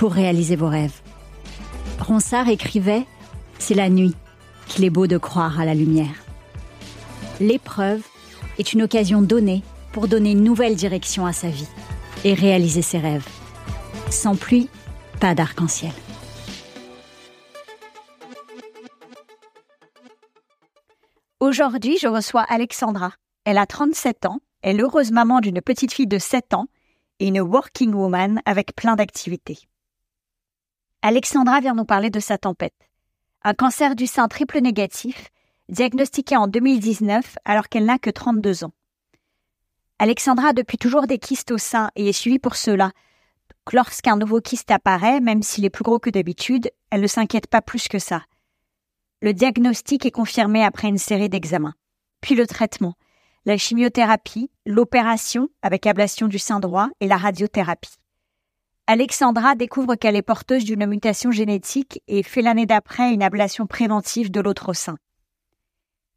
pour réaliser vos rêves. Ronsard écrivait C'est la nuit qu'il est beau de croire à la lumière. L'épreuve est une occasion donnée pour donner une nouvelle direction à sa vie et réaliser ses rêves. Sans pluie, pas d'arc-en-ciel. Aujourd'hui, je reçois Alexandra. Elle a 37 ans, est l'heureuse maman d'une petite fille de 7 ans et une working woman avec plein d'activités. Alexandra vient nous parler de sa tempête. Un cancer du sein triple négatif, diagnostiqué en 2019 alors qu'elle n'a que 32 ans. Alexandra a depuis toujours des kystes au sein et est suivie pour cela. Lorsqu'un nouveau kyste apparaît, même s'il est plus gros que d'habitude, elle ne s'inquiète pas plus que ça. Le diagnostic est confirmé après une série d'examens. Puis le traitement, la chimiothérapie, l'opération avec ablation du sein droit et la radiothérapie. Alexandra découvre qu'elle est porteuse d'une mutation génétique et fait l'année d'après une ablation préventive de l'autre sein.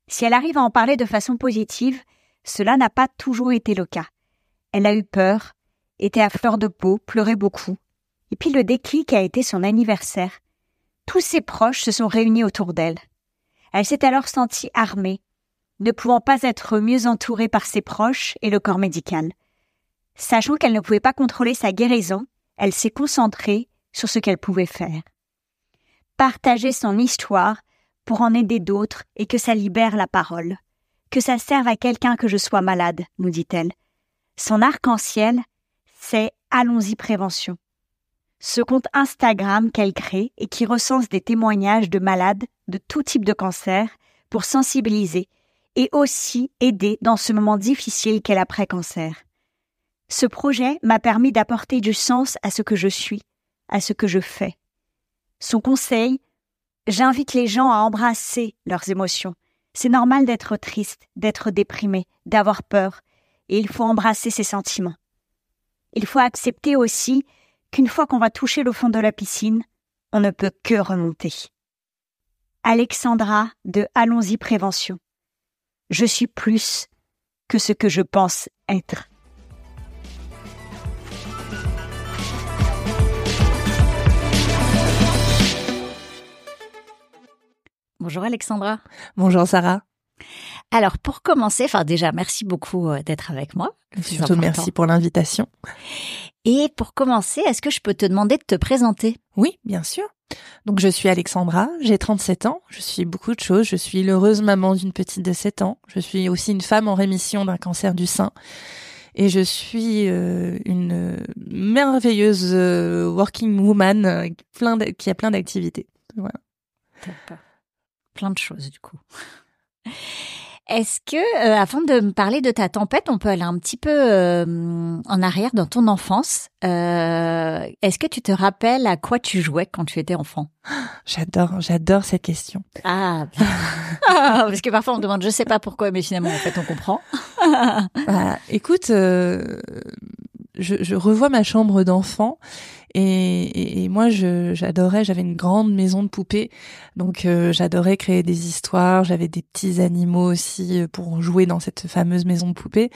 Si elle arrive à en parler de façon positive, cela n'a pas toujours été le cas. Elle a eu peur, était à fleur de peau, pleurait beaucoup. Et puis le déclic a été son anniversaire. Tous ses proches se sont réunis autour d'elle. Elle s'est alors sentie armée, ne pouvant pas être mieux entourée par ses proches et le corps médical. Sachant qu'elle ne pouvait pas contrôler sa guérison, elle s'est concentrée sur ce qu'elle pouvait faire. Partager son histoire pour en aider d'autres et que ça libère la parole. Que ça serve à quelqu'un que je sois malade, nous dit-elle. Son arc-en-ciel, c'est Allons-y prévention. Ce compte Instagram qu'elle crée et qui recense des témoignages de malades de tout type de cancer pour sensibiliser et aussi aider dans ce moment difficile qu'est l'après-cancer. Ce projet m'a permis d'apporter du sens à ce que je suis, à ce que je fais. Son conseil, j'invite les gens à embrasser leurs émotions. C'est normal d'être triste, d'être déprimé, d'avoir peur, et il faut embrasser ses sentiments. Il faut accepter aussi qu'une fois qu'on va toucher le fond de la piscine, on ne peut que remonter. Alexandra de Allons-y Prévention. Je suis plus que ce que je pense être. Bonjour Alexandra. Bonjour Sarah. Alors pour commencer, enfin déjà merci beaucoup euh, d'être avec moi. Surtout merci pour l'invitation. Et pour commencer, est-ce que je peux te demander de te présenter? Oui, bien sûr. Donc je suis Alexandra, j'ai 37 ans, je suis beaucoup de choses, je suis l'heureuse maman d'une petite de 7 ans, je suis aussi une femme en rémission d'un cancer du sein et je suis euh, une merveilleuse euh, working woman plein qui a plein d'activités. Voilà plein de choses du coup. Est-ce que, euh, avant de me parler de ta tempête, on peut aller un petit peu euh, en arrière dans ton enfance euh, Est-ce que tu te rappelles à quoi tu jouais quand tu étais enfant? J'adore, j'adore cette question. Ah, parce que parfois on demande, je sais pas pourquoi, mais finalement en fait on comprend. bah, écoute, je, je revois ma chambre d'enfant et, et, moi, j'adorais, j'avais une grande maison de poupées, donc euh, j'adorais créer des histoires. J'avais des petits animaux aussi euh, pour jouer dans cette fameuse maison de poupées.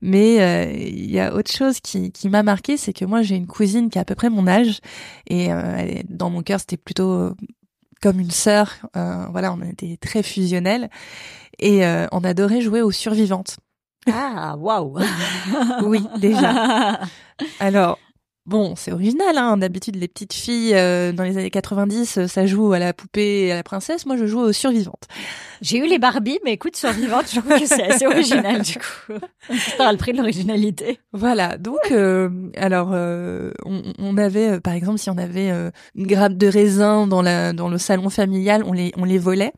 Mais euh, il y a autre chose qui, qui m'a marqué, c'est que moi j'ai une cousine qui a à peu près mon âge, et dans mon cœur c'était plutôt comme une sœur. voilà, on était très fusionnels et on adorait jouer aux survivantes. Ah, waouh Oui, déjà. Alors, Bon, c'est original, hein. D'habitude, les petites filles euh, dans les années 90, euh, ça joue à la poupée et à la princesse. Moi, je joue aux survivantes. J'ai eu les Barbie, mais écoute, survivantes, je trouve que c'est assez original du coup. Ça a le prix de l'originalité. Voilà. Donc, euh, alors, on, on, avait, par exemple, si on avait une grappe de raisin dans la dans le salon familial, on les on les volait.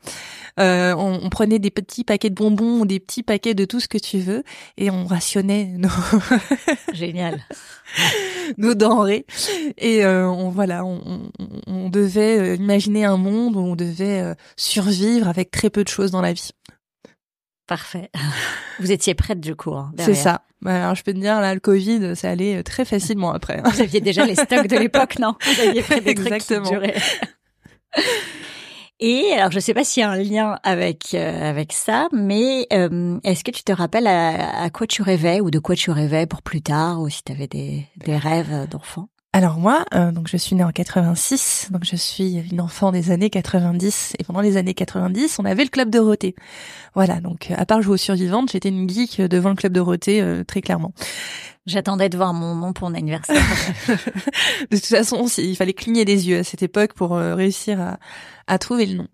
On, on, prenait des petits paquets de bonbons ou des petits paquets de tout ce que tu veux et on rationnait nos. Génial. nos denrées. Et euh, on voilà, on, on, devait euh, imaginer un monde où on devait euh, survivre avec très peu de choses dans la vie. Parfait. Vous étiez prête du coup. Hein, c'est ça. Bah, alors je peux te dire là, le Covid, ça allait très facilement après. Vous aviez déjà les stocks de l'époque, non? Vous aviez pris des Exactement. Et alors, je ne sais pas s'il y a un lien avec euh, avec ça, mais euh, est-ce que tu te rappelles à, quoi tu rêvais ou de quoi tu rêvais pour plus tard, ou si tu avais des, des rêves d'enfant? Alors moi, euh, donc je suis née en 86, donc je suis une enfant des années 90 et pendant les années 90, on avait le club Dorothée. Voilà, donc à part jouer aux survivantes, j'étais une geek devant le club Dorothée très clairement. J'attendais de voir mon nom pour mon anniversaire. de toute façon, il fallait cligner des yeux à cette époque pour réussir à, à trouver le nom.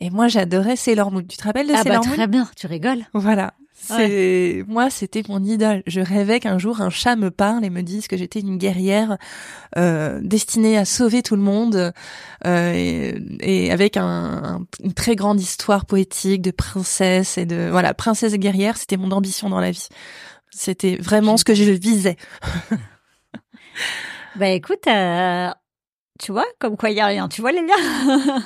Et moi, j'adorais Sailor Moon. Tu te rappelles de ah Sailor bah, Très bien, tu rigoles. Voilà. C'est moi, c'était mon idole. Je rêvais qu'un jour un chat me parle et me dise que j'étais une guerrière euh, destinée à sauver tout le monde euh, et, et, avec un, une très grande histoire poétique de princesse et de voilà princesse et guerrière. C'était mon ambition dans la vie. C'était vraiment ce que je visais. bah écoute, euh, tu vois, comme quoi il y a rien. Tu vois les liens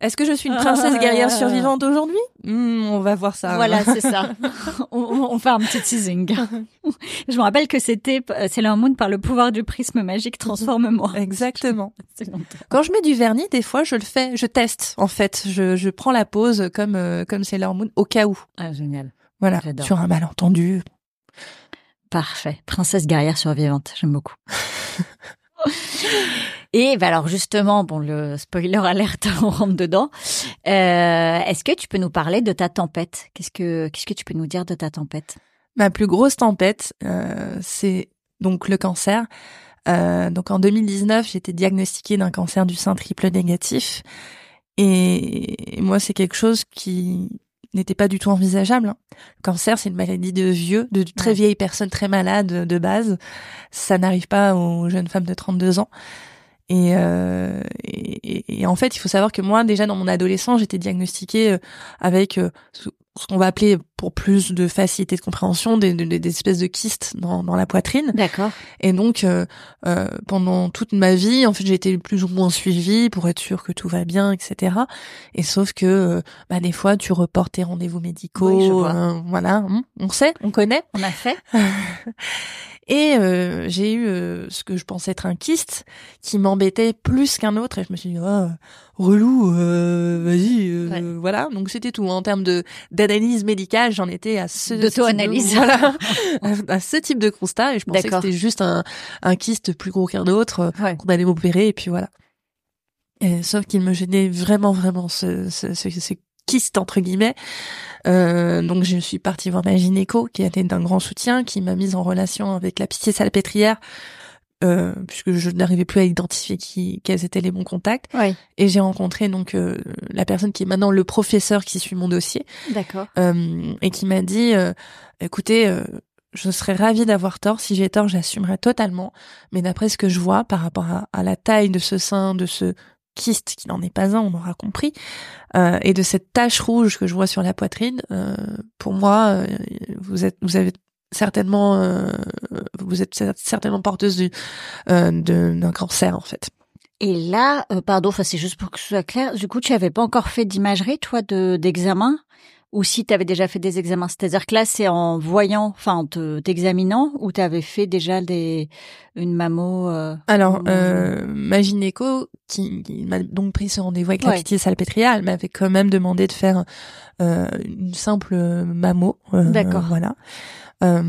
Est-ce que je suis une princesse guerrière survivante aujourd'hui? Hmm, On va voir ça. Voilà, c'est ça. on, fait un petit teasing. je me rappelle que c'était Sailor Moon par le pouvoir du prisme magique transforme-moi. Exactement. Quand je mets du vernis, des fois, je le fais, je teste en fait. Je, je prends la pose comme euh, comme Sailor Moon au cas où. Ah génial. Voilà, sur un malentendu. Parfait. Princesse guerrière survivante, j'aime beaucoup. Et bah alors justement, bon, le spoiler alerte, on rentre dedans. Euh, Est-ce que tu peux nous parler de ta tempête? Qu'est-ce que qu'est-ce que tu peux nous dire de ta tempête? Ma plus grosse tempête, euh, c'est donc le cancer. Euh, donc en 2019, j'ai été diagnostiquée d'un cancer du sein triple négatif. Et moi, c'est quelque chose qui n'était pas du tout envisageable. Hein. Le cancer, c'est une maladie de vieux, de très vieilles personnes très malades de base. Ça n'arrive pas aux jeunes femmes de 32 ans. Euh, et, et, en fait, il faut savoir que moi, déjà dans mon adolescence, j'étais diagnostiquée euh, avec euh, ce qu'on va appeler, pour plus de facilité de compréhension, des, des, espèces de kystes dans, dans la poitrine. D'accord. Et donc, euh, pendant toute ma vie, en fait, j'ai été plus ou moins suivie pour être sûre que tout va bien, etc. Et sauf que, bah, des fois, tu reportes tes rendez-vous médicaux. voilà, hein, on sait, on connaît. On a fait. Et euh, j'ai eu euh, ce que je pensais être un kyste qui m'embêtait plus qu'un autre. Et je me suis dit, oh, relou, euh, vas-y, voilà. Donc c'était tout. En termes de d'analyse médicale, j'en étais à ce d'auto-analyse, voilà, à ce type de constat. Et je pensais que c'était juste un, un kyste plus gros qu'un autre qu'on allait m'opérer. Et puis voilà. Et, sauf qu'il me gênait vraiment, vraiment ce, ce, ce, ce kyste entre guillemets. Euh, donc je suis partie voir ma gynéco qui a été d'un grand soutien, qui m'a mise en relation avec la pitié salpêtrière. Euh, puisque je n'arrivais plus à identifier qui quels étaient les bons contacts. Et j'ai rencontré donc euh, la personne qui est maintenant le professeur qui suit mon dossier d'accord. euh, et qui m'a dit euh, écoutez je serais ravie d'avoir tort. Si j'ai tort j'assumerai totalement. Mais d'après ce que je vois par rapport à, à la taille de ce sein de ce kyste qui n'en est pas un, on aura compris, euh, et de cette tache rouge que je vois sur la poitrine, euh, pour moi, euh, vous êtes, vous avez certainement, euh, vous êtes certainement porteuse du, euh, d'un cancer en fait. Et là, pardon, enfin c'est juste pour que ce soit clair. Du coup, tu avais pas encore fait d'imagerie, toi, de d'examen? Ou si tu avais déjà fait des examens? C'est-à-dire que là, c'est en voyant, enfin, en t'examinant, ou tu avais fait déjà des une mammo. Euh, Alors, euh, ma gynéco, qui, m'a donc pris ce rendez-vous avec la pitié salpêtrière, elle m'avait quand même demandé de faire euh, une simple mammo. Euh, D'accord. Voilà. Euh,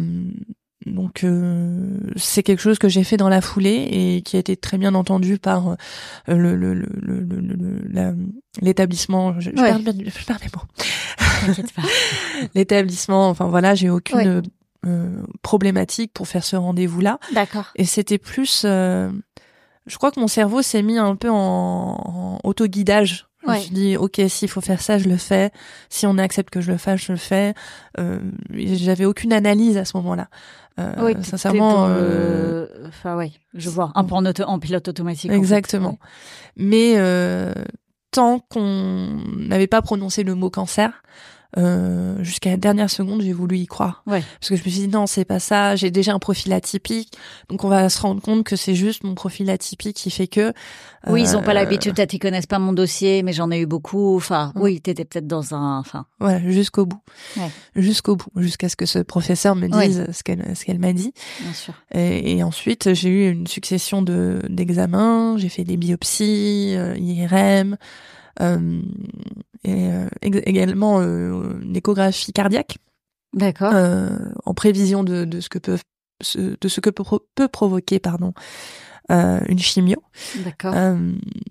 donc euh, c'est quelque chose que j'ai fait dans la foulée et qui a été très bien entendu par le, le, le, le l'établissement. Je, je, perds, je perds les mots. L'établissement, enfin voilà, j'ai aucune problématique pour faire ce rendez-vous-là. D'accord. Et c'était plus, je crois que mon cerveau s'est mis un peu en, en autoguidage. Je me suis dit, ok, s'il faut faire ça, je le fais. Si on accepte que je le fasse, je le fais. Euh, J'avais aucune analyse à ce moment-là. Euh, oui, sincèrement. Euh... Enfin, oui, je vois. Un peu en, auto, en pilote automatique. Exactement. En fait. Mais euh, tant qu'on n'avait pas prononcé le mot cancer, euh, jusqu'à la dernière seconde, j'ai voulu y croire. Ouais. Parce que je me suis dit non, c'est pas ça. J'ai déjà un profil atypique, donc on va se rendre compte que c'est juste mon profil atypique qui fait que. Oui, ils ont pas euh, l'habitude, peut-être ils connaissent pas mon dossier, mais j'en ai eu beaucoup. Enfin, mm. oui, t'étais peut-être dans un. Enfin. Voilà, jusqu'au bout. Ouais. Jusqu'au bout, jusqu'à ce que ce professeur me dise ce qu'elle ce qu'elle m'a dit. Bien sûr. Et, et ensuite, j'ai eu une succession de d'examens. J'ai fait des biopsies, euh, IRM. Euh, et euh, également euh, une échographie cardiaque. D'accord. en prévision de, de ce que peut de ce que peut, peut provoquer pardon euh, une chimio. D'accord. Euh,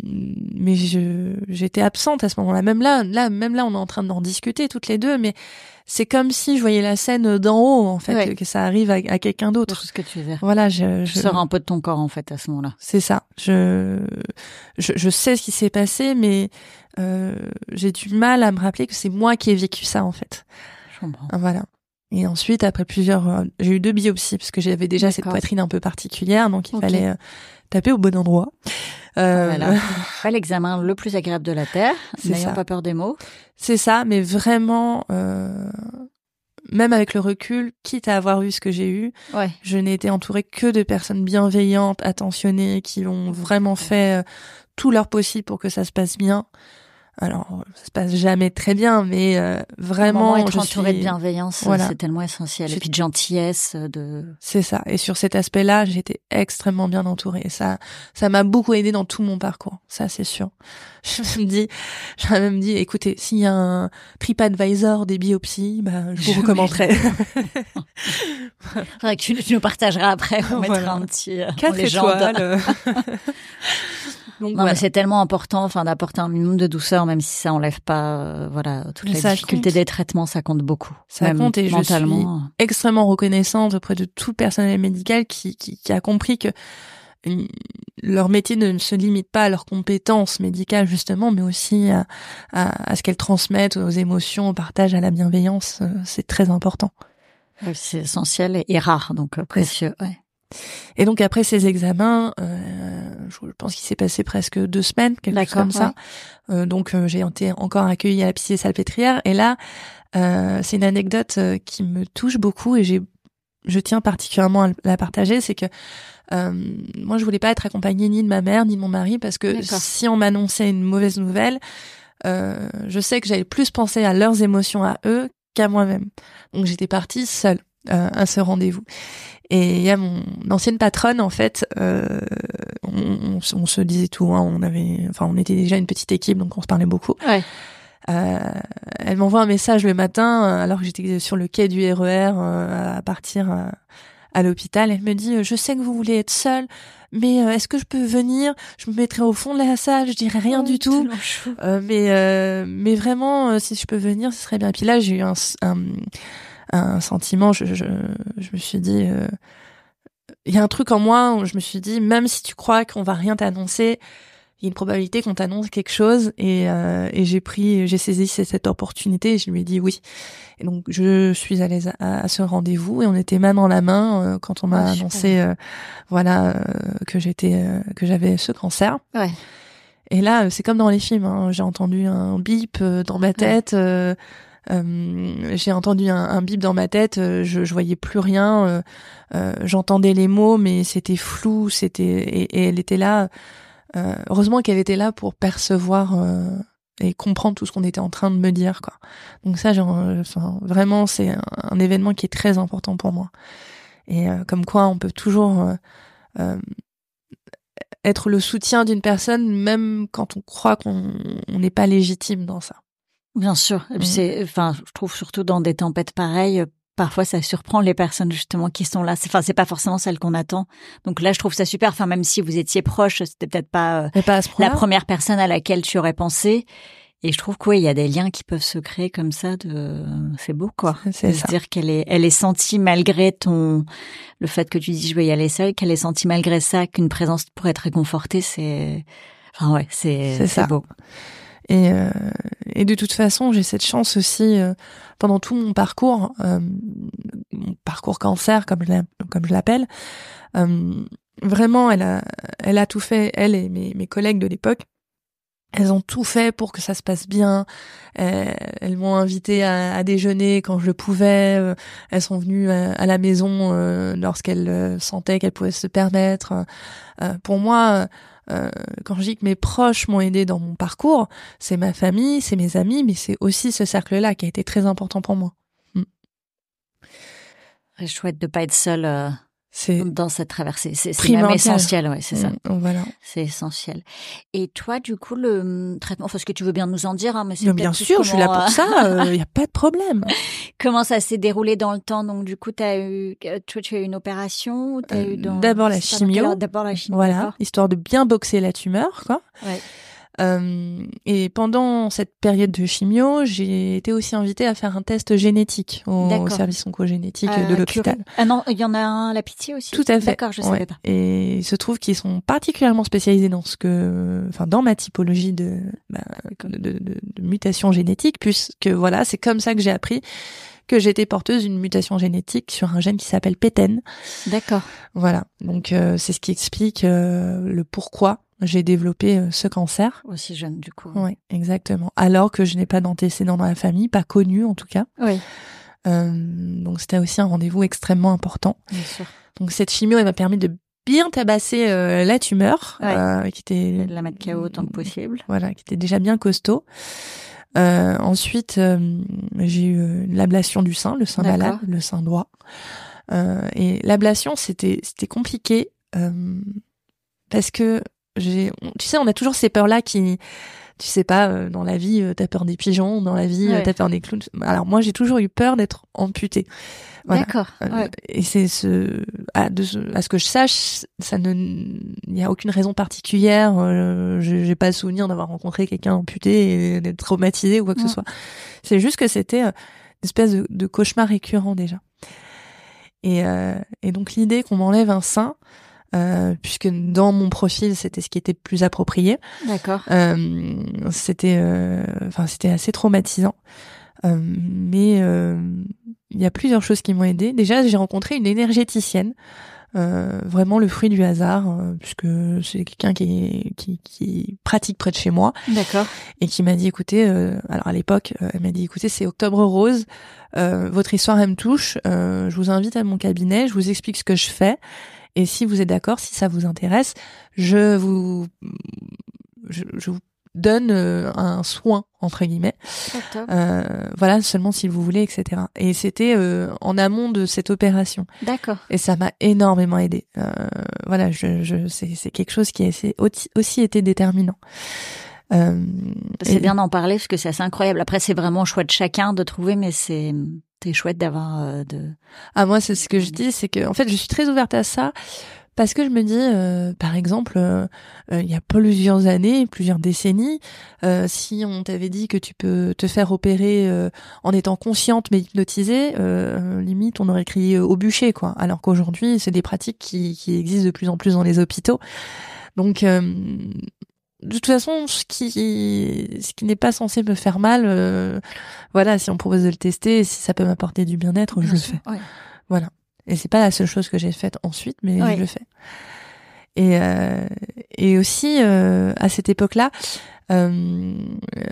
mais je j'étais absente à ce moment-là. Même là, là, même là, on est en train d'en discuter toutes les deux, mais c'est comme si je voyais la scène d'en haut, en fait, que ça arrive à, à quelqu'un d'autre. ce que tu veux dire. Voilà, je, je sors un peu de ton corps, en fait, à ce moment-là. C'est ça. Je, je, je sais ce qui s'est passé, mais euh, j'ai du mal à me rappeler que c'est moi qui ai vécu ça, en fait. Je comprends. Voilà. Et ensuite, après plusieurs, euh, j'ai eu deux biopsies parce que j'avais déjà cette poitrine un peu particulière, donc il fallait euh, taper au bon endroit. Euh... Voilà. Pas l'examen le plus agréable de la terre, n'ayant pas peur des mots. C'est ça, mais vraiment, euh... même avec le recul, quitte à avoir eu ce que j'ai eu, ouais. je n'ai été entourée que de personnes bienveillantes, attentionnées, qui ont vraiment fait tout leur possible pour que ça se passe bien alors ça se passe jamais très bien, mais euh, vraiment être je entouré suis... de bienveillance, c'est tellement essentiel. Et puis de gentillesse, de. C'est ça. Et sur cet aspect-là, j'étais extrêmement bien entourée. Et ça, ça m'a beaucoup aidé dans tout mon parcours. Ça, c'est sûr. Je me dis, j'ai même dit, écoutez, s'il y a un TripAdvisor des biopsies, bah, je vous. Faudrait que tu, tu, nous partageras après. On mettra voilà. un petit. Euh, Quatre étoiles. Donc, non, voilà. mais c'est tellement important, enfin, d'apporter un minimum de douceur, même si ça enlève pas, euh, voilà, toute la difficulté des traitements, ça compte beaucoup. Ça même compte et mentalement. je suis extrêmement reconnaissante auprès de tout personnel médical qui, qui, qui a compris que leur métier ne se limite pas à leurs compétences médicales justement, mais aussi à, à, à ce qu'elles transmettent aux émotions, au partage, à la bienveillance. euh, C'est très important. C'est essentiel et rare, donc euh, précieux. Ouais. Et donc après ces examens, euh, je pense qu'il s'est passé presque deux semaines, quelque chose comme ça. Euh, donc euh, j'ai été encore accueillie à la psyché salpêtrière. Et là, euh, c'est une anecdote euh, qui me touche beaucoup et j'ai, je tiens particulièrement à la partager, c'est que euh, moi je voulais pas être accompagnée ni de ma mère ni de mon mari parce que si on m'annonçait une mauvaise nouvelle, je sais que j'allais plus penser à leurs émotions à eux qu'à moi-même. Donc j'étais partie seule à ce rendez-vous. Et il y a mon ancienne patronne en fait, euh, on, on, on, se disait tout, hein, on avait, enfin on était déjà une petite équipe donc on se parlait beaucoup. Ouais. Euh, elle m'envoie un message le matin alors que j'étais sur le quai du RER euh, à partir à, l'hôpital. Elle me dit je sais que vous voulez être seule, mais euh, est-ce que je peux venir? Je me mettrai au fond de la salle, je dirais rien oh, du tout. Euh, mais mais vraiment si je peux venir, ce serait bien. Et puis là j'ai eu un, un un sentiment, je, je, je me suis dit, il euh, y a un truc en moi où je me suis dit, même si tu crois qu'on va rien t'annoncer, il y a une probabilité qu'on t'annonce quelque chose et, euh, et j'ai pris, j'ai saisi cette opportunité et je lui ai dit oui. Et donc je suis allée à, à ce rendez-vous et on était main dans la main euh, quand on m'a oh, annoncé, euh, voilà, que j'étais, que j'avais ce cancer. Ouais. Et là, c'est comme dans les films. Hein, j'ai entendu un bip dans ma tête. Ouais. Euh, j'ai entendu un, un, bip dans ma tête, euh, je, je voyais plus rien, euh, euh j'entendais les mots, mais c'était flou, c'était et, et, elle était là. Euh, heureusement qu'elle était là pour percevoir et comprendre tout ce qu'on était en train de me dire, quoi. Donc ça, enfin, vraiment, c'est un, un, événement qui est très important pour moi. Et comme quoi, on peut toujours être le soutien d'une personne, même quand on croit qu'on n'est pas légitime dans ça. Bien sûr. Et puis c'est, enfin, je trouve surtout dans des tempêtes pareilles, parfois ça surprend les personnes justement qui sont là. C'est, enfin, c'est pas forcément celles qu'on attend. Donc là, je trouve ça super. Enfin, même si vous étiez proche, c'était peut-être pas, euh, pas la première personne à laquelle tu aurais pensé. Et je trouve qu'il y a des liens qui peuvent se créer comme ça. De, c'est beau, quoi. C'est se dire qu'elle est, elle est sentie malgré ton, le fait que tu dis je vais y aller seule, qu'elle est sentie malgré ça qu'une présence pourrait être réconfortée. C'est, enfin ouais, c'est, c'est beau. Et, euh, et de toute façon, j'ai cette chance aussi euh, pendant tout mon parcours, euh, mon parcours cancer comme je l'appelle. vraiment, elle a, elle a tout fait. Elle et mes, mes collègues de l'époque, elles ont tout fait pour que ça se passe bien. elles m'ont invité à, à, déjeuner quand je le pouvais. elles sont venues à, la maison lorsqu'elles sentaient qu'elles pouvaient se permettre. pour moi euh, quand je dis que mes proches m'ont aidé dans mon parcours, c'est ma famille, c'est mes amis, mais c'est aussi ce cercle-là qui a été très important pour moi. Mm. Chouette de pas être seule euh, c'est dans cette traversée. C'est même essentiel, ouais, c'est ça. Mm, voilà. C'est essentiel. Et toi, du coup, le hum, traitement, enfin, ce que tu veux bien nous en dire, hein, mais c'est bien sûr, je suis là pour euh, ça. Il euh, n'y a pas de problème. comment ça s'est déroulé dans le temps? Donc, du coup, as eu, toi, tu as eu une opération euh, D'abord la chimio. D'abord la chimio. Voilà, histoire de bien boxer la tumeur, quoi. Ouais. Euh, et pendant cette période de chimio, j'ai été aussi invitée à faire un test génétique au service oncogénétique de euh, l'hôpital. Ah non, il y en a un à la pitié aussi. Tout à fait. D'accord, je savais pas. Et il se trouve qu'ils sont particulièrement spécialisés dans ce que, enfin, dans ma typologie de, bah, de, de, de, de mutation génétique, puisque voilà, c'est comme ça que j'ai appris que j'étais porteuse d'une mutation génétique sur un gène qui s'appelle PETEN. D'accord. Voilà. Donc euh, c'est ce qui explique euh, le pourquoi j'ai développé euh, ce cancer. Aussi jeune du coup. Oui, exactement. Alors que je n'ai pas d'antécédents dans la famille, pas connu en tout cas. Oui. donc c'était aussi un rendez-vous extrêmement important. Bien sûr. Donc cette chimio, elle m'a permis de bien tabasser la tumeur, qui était de la mettre KO autant que possible. Voilà, qui était déjà bien costaud. Euh, ensuite, euh, j'ai eu euh, l'ablation du sein, le sein malade, le sein droit. et l'ablation, c'était c'était compliqué parce que j'ai, tu sais, on a toujours ces peurs là qui tu sais pas, dans la vie, t'as peur des pigeons, dans la vie, t'as peur des clowns. Alors moi, j'ai toujours eu peur d'être amputée. D'accord. Euh, et c'est ce à, de ce, à ce que je sache, ça ne, il n'y a aucune raison particulière. Euh, j'ai pas le souvenir d'avoir rencontré quelqu'un amputé et d'être traumatisé ou quoi que ce soit. C'est juste que c'était euh, une espèce de, de, cauchemar récurrent déjà. Et, euh, et donc l'idée qu'on m'enlève un sein, euh, puisque dans mon profil c'était ce qui était le plus approprié. D'accord. Euh, c'était, enfin c'était assez traumatisant. Euh, mais euh, il y a plusieurs choses qui m'ont aidé. Déjà, j'ai rencontré une énergéticienne. Euh, vraiment le fruit du hasard, euh, puisque c'est quelqu'un qui, qui, qui, pratique près de chez moi. D'accord. Et qui m'a dit, écoutez, alors à l'époque, elle m'a dit, écoutez, c'est Octobre Rose, votre histoire elle me touche, je vous invite à mon cabinet, je vous explique ce que je fais, et si vous êtes d'accord, si ça vous intéresse, je vous, je, je vous donne euh, un soin entre guillemets. Euh, voilà, seulement si vous voulez, etc. Et c'était euh, en amont de cette opération. D'accord. Et ça m'a énormément aidé. Euh, voilà, je, je c'est quelque chose qui a aussi été déterminant. Euh, c'est bien d'en parler parce que c'est assez incroyable. Après, c'est vraiment choix de chacun de trouver, mais c'est c'est chouette d'avoir de. Ah moi, c'est ce que je dis, c'est que en fait, je suis très ouverte à ça parce que je me dis, euh, par exemple, euh, euh, il y a plusieurs années, plusieurs décennies, si on t'avait dit que tu peux te faire opérer en étant consciente mais hypnotisée, limite on aurait crié au bûcher, quoi. Alors qu'aujourd'hui, c'est des pratiques qui, qui, existent de plus en plus dans les hôpitaux. Donc, de toute façon, ce qui, ce qui n'est pas censé me faire mal, voilà, si on propose de le tester, si ça peut m'apporter du bien-être, je le fais. Voilà. Et c'est pas la seule chose que j'ai faite ensuite, mais je le fais. Et, euh, et aussi, euh, à cette époque-là, euh, euh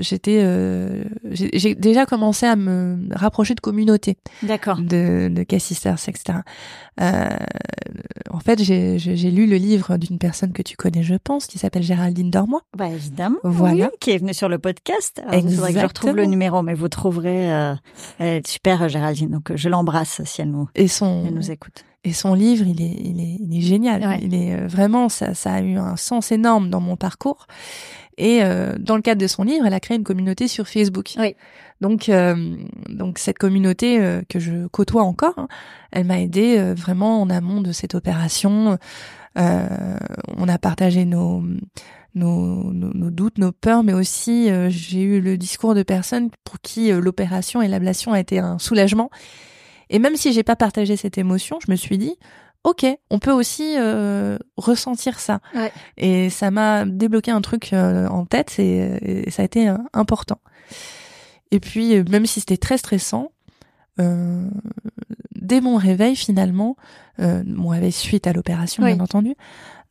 j'étais, euh, j'ai déjà commencé à me rapprocher de communautés, d'accord, de, de cassisters, etc. Euh, en fait, j'ai lu le livre d'une personne que tu connais, je pense, qui s'appelle Géraldine Dormois. Bah évidemment, voilà, qui est venue sur le podcast. Alors, il faudrait que je retrouve le numéro, mais vous trouverez. Euh, elle est super, Géraldine. Donc je l'embrasse si elle nous, et son, elle nous écoute. Et son livre, il est, il est, il est génial. Il est vraiment, ça, ça a eu un sens énorme dans mon parcours. Et euh, dans le cadre de son livre, elle a créé une communauté sur Facebook. Oui. Donc, euh, donc cette communauté que je côtoie encore, hein, elle m'a aidé vraiment en amont de cette opération. on a partagé nos nos, nos, doutes, nos peurs, mais aussi j'ai eu le discours de personnes pour qui l'opération et l'ablation a été un soulagement. Et même si j'ai pas partagé cette émotion, je me suis dit, ok, on peut aussi euh, ressentir ça. Ouais. Et ça m'a débloqué un truc euh, en tête et, ça a été euh, important. Et puis, même si c'était très stressant, dès mon réveil finalement, mon réveil suite à l'opération bien entendu,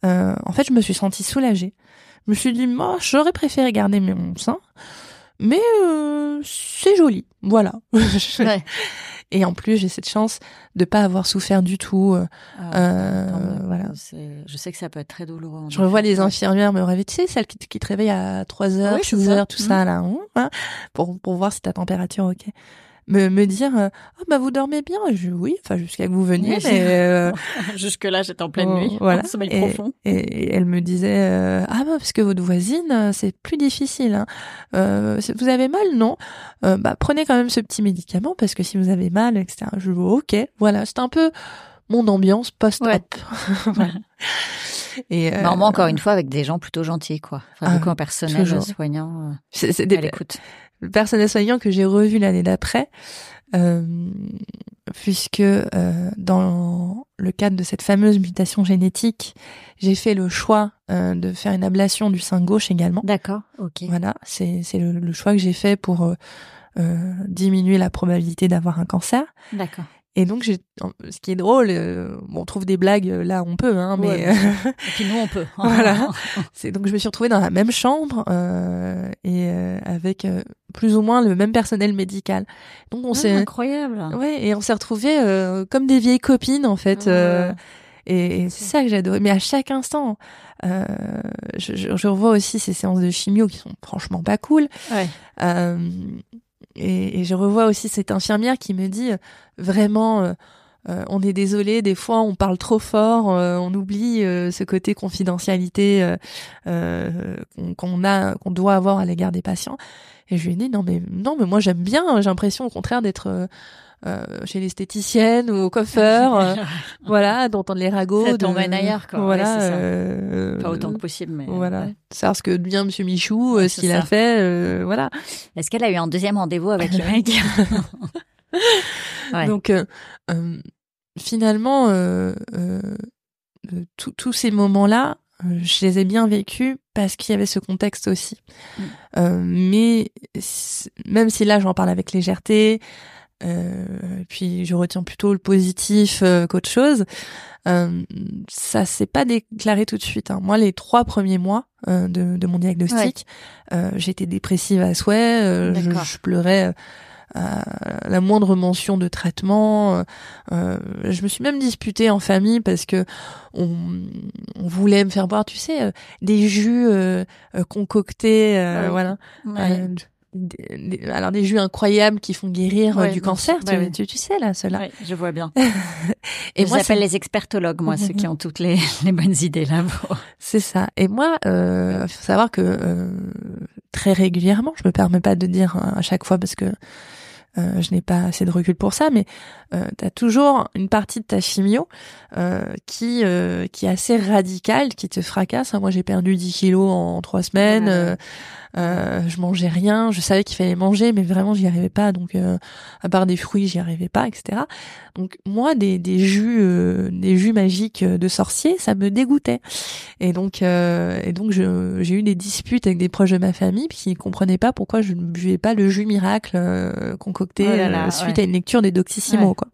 en fait, je me suis sentie soulagée. Je me suis dit, moi, j'aurais préféré garder mon sein, mais c'est joli, voilà. ouais. Et en plus, j'ai cette chance de pas avoir souffert du tout. Euh, ah, euh voilà. Je sais que ça peut être très douloureux. Je revois les infirmières me réveiller, tu sais, celles qui, te réveillent à 3 heures, 6 heures, tout ça, mmh. là, hein, pour, pour voir si ta température ok me, me dire oh, bah vous dormez bien je oui enfin jusqu'à que vous veniez euh, jusque là j'étais en pleine nuit. voilà. Sommeil et, profond. et, elle me disait euh, ah bah parce que votre voisine euh, c'est plus difficile hein. euh, vous avez mal non? Bah prenez quand même ce petit médicament parce que si vous avez mal etc je dis ok. Voilà c'est un peu mon ambiance post-op. Et euh, encore une fois, avec des gens plutôt gentils, quoi. Enfin, ah, beaucoup un personnel soignant. c'est des, l'écoute le personnel soignant que j'ai revu l'année d'après, euh, puisque euh, dans le cadre de cette fameuse mutation génétique, j'ai fait le choix euh, de faire une ablation du sein gauche également. D'accord, ok. Voilà, c'est le, le, choix que j'ai fait pour diminuer la probabilité d'avoir un cancer. D'accord. Et donc, ce qui est drôle, euh, bon, on trouve des blagues euh, là, on peut, hein, mais et puis nous, on peut. voilà. C'est donc je me suis retrouvée dans la même chambre euh, et euh, avec plus ou moins le même personnel médical. Donc on ah, s'est incroyable. Ouais, et on s'est retrouvés comme des vieilles copines en fait. et, et c'est ça que j'adorais. Mais à chaque instant, je, je, je, revois aussi ces séances de chimio qui sont franchement pas cool. Ouais. Et, et, je revois aussi cette infirmière qui me dit euh, vraiment, euh, euh, on est désolé, des fois on parle trop fort, on oublie ce côté confidentialité qu'on a, qu'on doit avoir à l'égard des patients. Et je lui ai dit non mais non mais moi j'aime bien, j'ai l'impression au contraire d'être chez l'esthéticienne ou au coiffeur, euh, voilà, d'entendre les ragots. Ça t'emmène ailleurs, quoi. Voilà, euh, pas autant que possible, mais voilà. Savoir ce que devient Monsieur Michou, ce qu'il a fait, voilà. Est-ce qu'elle a eu un deuxième rendez-vous avec le mec Donc finalement, tous ces moments-là, je les ai bien vécus parce qu'il y avait ce contexte aussi. Mm. mais même si là j'en parle avec légèreté, euh, puis je retiens plutôt le positif euh, qu'autre chose. Euh, ça s'est pas déclaré tout de suite. Hein. Moi, les trois premiers mois euh, de, de, mon diagnostic, euh, j'étais dépressive à souhait. Je, je, pleurais à la moindre mention de traitement. je me suis même disputée en famille parce que on, on voulait me faire boire, tu sais, des jus concoctés, voilà alors des jus incroyables qui font guérir euh, du cancer, tu, tu, sais là, cela. je vois bien. et moi, j'appelle les expertologues, moi, ceux qui ont toutes les, les bonnes idées là. C'est ça. Et moi, euh, faut savoir que euh, très régulièrement, je me permets pas de dire à chaque fois parce que euh, je n'ai pas assez de recul pour ça, mais euh, tu as toujours une partie de ta chimio euh, qui euh, qui est assez radicale, qui te fracasse. Moi, j'ai perdu 10 kilos en trois semaines. Euh, je mangeais rien, je savais qu'il fallait manger, mais vraiment j'y arrivais pas. Donc euh, à part des fruits, j'y arrivais pas, etc. Donc moi, des, des jus, euh, des jus magiques de sorcier, ça me dégoûtait. Et donc et donc j'ai eu des disputes avec des proches de ma famille qui ne comprenaient pas pourquoi je ne buvais pas le jus miracle concocté oh suite à une lecture des Doctissimo, quoi.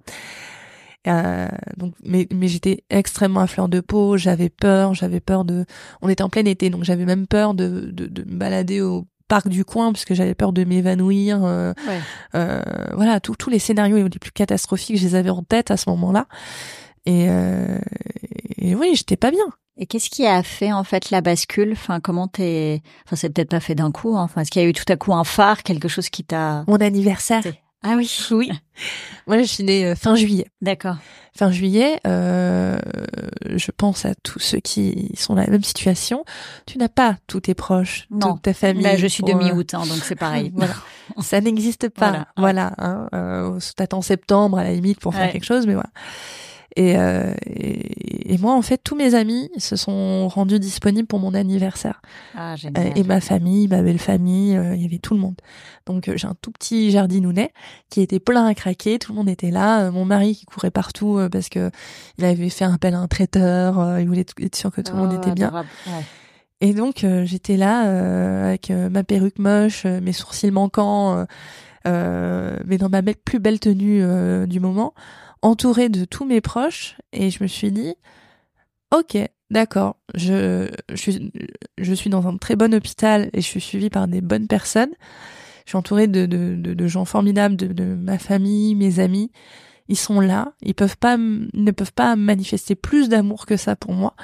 Euh, donc, mais, mais j'étais extrêmement à fleur de peau. J'avais peur, j'avais peur de. On était en plein été, donc j'avais même peur de, de, de me balader au parc du coin parce que j'avais peur de m'évanouir. Euh, euh, voilà, tous les scénarios les plus catastrophiques, je les avais en tête à ce moment-là. Et, euh, et oui, j'étais pas bien. Et qu'est-ce qui a fait en fait la bascule? Enfin, comment t'es Enfin, c'est peut-être pas fait d'un coup. Hein. Enfin, est-ce qu'il y a eu tout à coup un phare, quelque chose qui t'a Mon anniversaire. Ah oui, oui. Moi, je suis née euh, fin juillet. D'accord. Fin juillet, euh, je pense à tous ceux qui sont dans la même situation. Tu n'as pas tous tes proches, toute ta famille. Bah, je suis demi-août, hein, donc c'est pareil. voilà. Ça n'existe pas. Voilà. voilà hein, euh, T'attends septembre à la limite pour faire quelque chose, mais voilà. Et, euh, et, et, moi, en fait, tous mes amis se sont rendus disponibles pour mon anniversaire. Ah, génial. et ma famille, ma belle famille, il y avait tout le monde. Donc j'ai un tout petit jardinounet qui était plein à craquer, tout le monde était là. mon mari qui courait partout parce que il avait fait un appel à un traiteur, il voulait être sûr que tout le monde oh, était bien. Ouais. Et donc euh, j'étais là euh, avec euh, ma perruque moche, mes sourcils manquants, mais dans ma plus belle tenue du moment, entourée de tous mes proches, et je me suis dit, ok, d'accord, je, suis, dans un très bon hôpital et je suis suivie par des bonnes personnes. Je suis entourée de, gens formidables, de, ma famille, mes amis. Ils sont là, ils ne peuvent pas manifester plus d'amour que ça pour moi.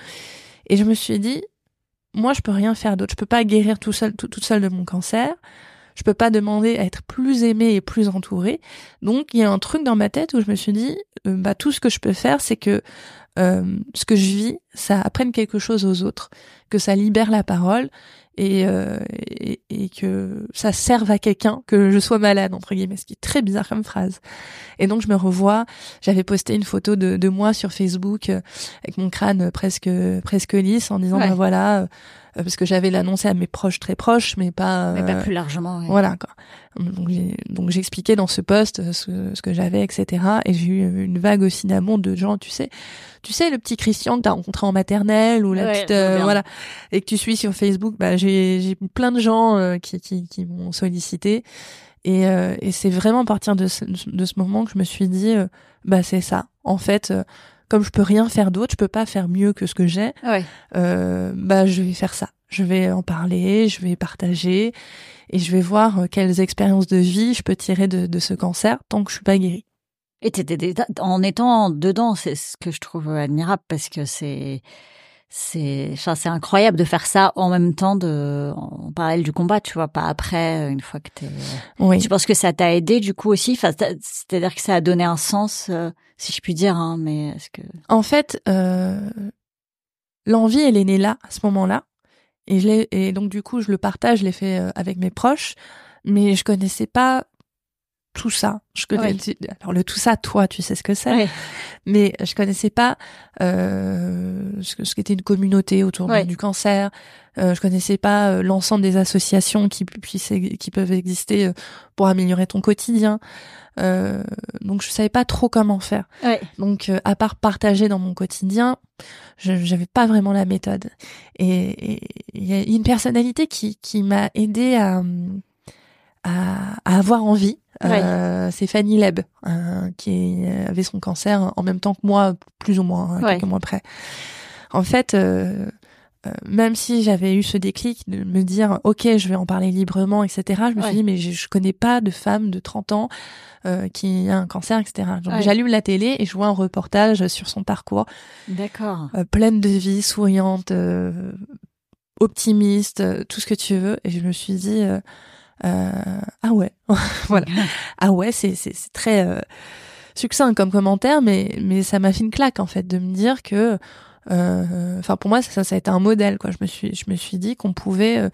Et je me suis dit, moi, je peux rien faire d'autre. Je peux pas guérir tout seul, toute seule de mon cancer. Je peux pas demander à être plus aimée et plus entourée. Donc, il y a un truc dans ma tête où je me suis dit, euh, bah, tout ce que je peux faire, c'est que euh, ce que je vis, ça apprenne quelque chose aux autres, que ça libère la parole et, euh, et, et, que ça serve à quelqu'un que je sois malade entre guillemets ce qui est très bizarre comme phrase. Et donc je me revois. J'avais posté une photo de, de moi sur Facebook euh, avec mon crâne presque presque lisse en disant ben voilà euh, parce que j'avais l'annoncé à mes proches très proches mais pas mais pas plus largement voilà quoi donc j'expliquais dans ce poste ce, ce que j'avais etc et j'ai eu une vague aussi d'amour de gens tu sais tu sais le petit Christian que t'as rencontré en maternelle ou la petite voilà et que tu suis sur Facebook bah j'ai plein de gens euh, qui, qui, qui m'ont sollicité. Et, euh, et c'est vraiment à partir de ce, de ce moment que je me suis dit, euh, bah c'est ça. En fait, comme je peux rien faire d'autre, je peux pas faire mieux que ce que j'ai. Ouais. bah je vais faire ça. Je vais en parler, je vais partager et je vais voir quelles expériences de vie je peux tirer de, de ce cancer tant que je suis pas guérie. Et en étant dedans, c'est ce que je trouve admirable parce que c'est c'est c'est incroyable de faire ça en même temps de en parallèle du combat tu vois pas après une fois que t'es oui. tu penses que ça t'a aidé du coup aussi? Enfin c'est-à-dire que ça a donné un sens euh, si je puis dire hein, mais est-ce que en fait euh, l'envie elle est née là à ce moment-là. Et je et donc du coup je le partage je l'ai fait euh, avec mes proches. Mais je connaissais pas tout ça. Je connais alors le tout ça, toi, tu sais ce que c'est, mais je connaissais pas euh, ce, ce qu'était une communauté autour du cancer. Euh, je connaissais pas euh, l'ensemble des associations qui puissent qui peuvent exister euh, pour améliorer ton quotidien. Donc je savais pas trop comment faire. Donc à part partager dans mon quotidien, je j'avais pas vraiment la méthode. Et il y a une personnalité qui qui m'a aidé à à avoir envie euh, c'est Fanny Leb euh, qui avait son cancer en même temps que moi, plus ou moins, hein, quelques mois après. En fait, euh, même si j'avais eu ce déclic de me dire ok je vais en parler librement etc je me suis dit mais je, je, connais pas de femme de 30 ans qui a un cancer etc donc j'allume la télé et je vois un reportage sur son parcours. D'accord. Pleine de vie souriante optimiste tout ce que tu veux. Et je me suis dit ah ouais, voilà. Ah ouais, c'est c'est très euh, succinct comme commentaire, mais mais ça m'a fait une claque en fait de me dire que, euh, enfin pour moi ça, ça a été un modèle quoi. Je me suis je me suis dit qu'on pouvait,